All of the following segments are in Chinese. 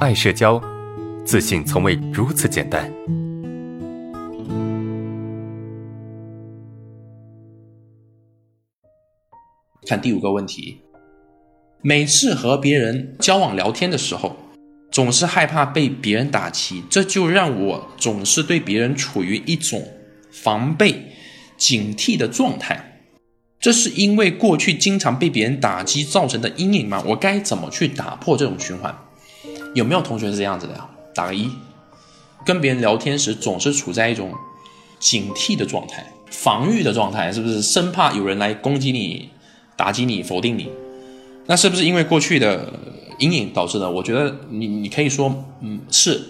爱社交，自信从未如此简单。看第五个问题，每次和别人交往聊天的时候，总是害怕被别人打击，这就让我总是对别人处于一种防备、警惕的状态。这是因为过去经常被别人打击造成的阴影吗？我该怎么去打破这种循环？有没有同学是这样子的呀？打个一。跟别人聊天时总是处在一种警惕的状态、防御的状态，是不是？生怕有人来攻击你、打击你、否定你。那是不是因为过去的阴影导致的？我觉得你你可以说，嗯，是。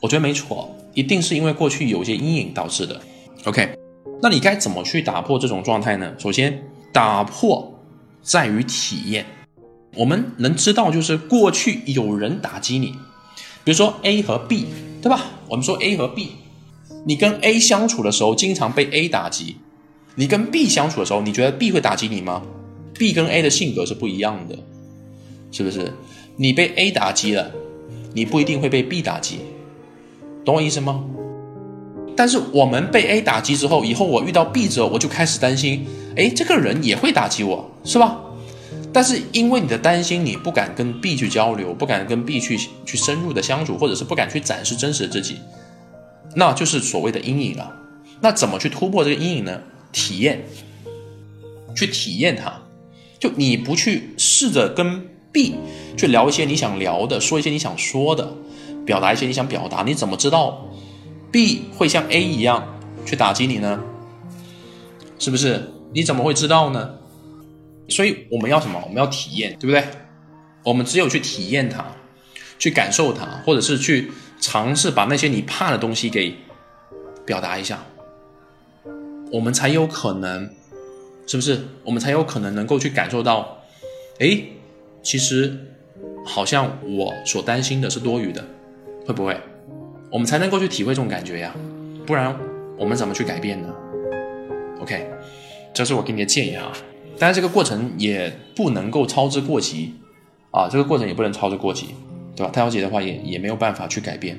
我觉得没错，一定是因为过去有些阴影导致的。OK。那你该怎么去打破这种状态呢？首先，打破在于体验。我们能知道，就是过去有人打击你，比如说 A 和 B，对吧？我们说 A 和 B，你跟 A 相处的时候，经常被 A 打击；你跟 B 相处的时候，你觉得 B 会打击你吗？B 跟 A 的性格是不一样的，是不是？你被 A 打击了，你不一定会被 B 打击，懂我意思吗？但是我们被 A 打击之后，以后我遇到 B 之后，我就开始担心，哎，这个人也会打击我，是吧？但是因为你的担心，你不敢跟 B 去交流，不敢跟 B 去去深入的相处，或者是不敢去展示真实的自己，那就是所谓的阴影了。那怎么去突破这个阴影呢？体验，去体验它。就你不去试着跟 B 去聊一些你想聊的，说一些你想说的，表达一些你想表达，你怎么知道？B 会像 A 一样去打击你呢？是不是？你怎么会知道呢？所以我们要什么？我们要体验，对不对？我们只有去体验它，去感受它，或者是去尝试把那些你怕的东西给表达一下，我们才有可能，是不是？我们才有可能能够去感受到，哎，其实好像我所担心的是多余的，会不会？我们才能够去体会这种感觉呀，不然我们怎么去改变呢？OK，这是我给你的建议啊。但是，这个过程也不能够操之过急啊，这个过程也不能操之过急，对吧？太着急的话，也也没有办法去改变。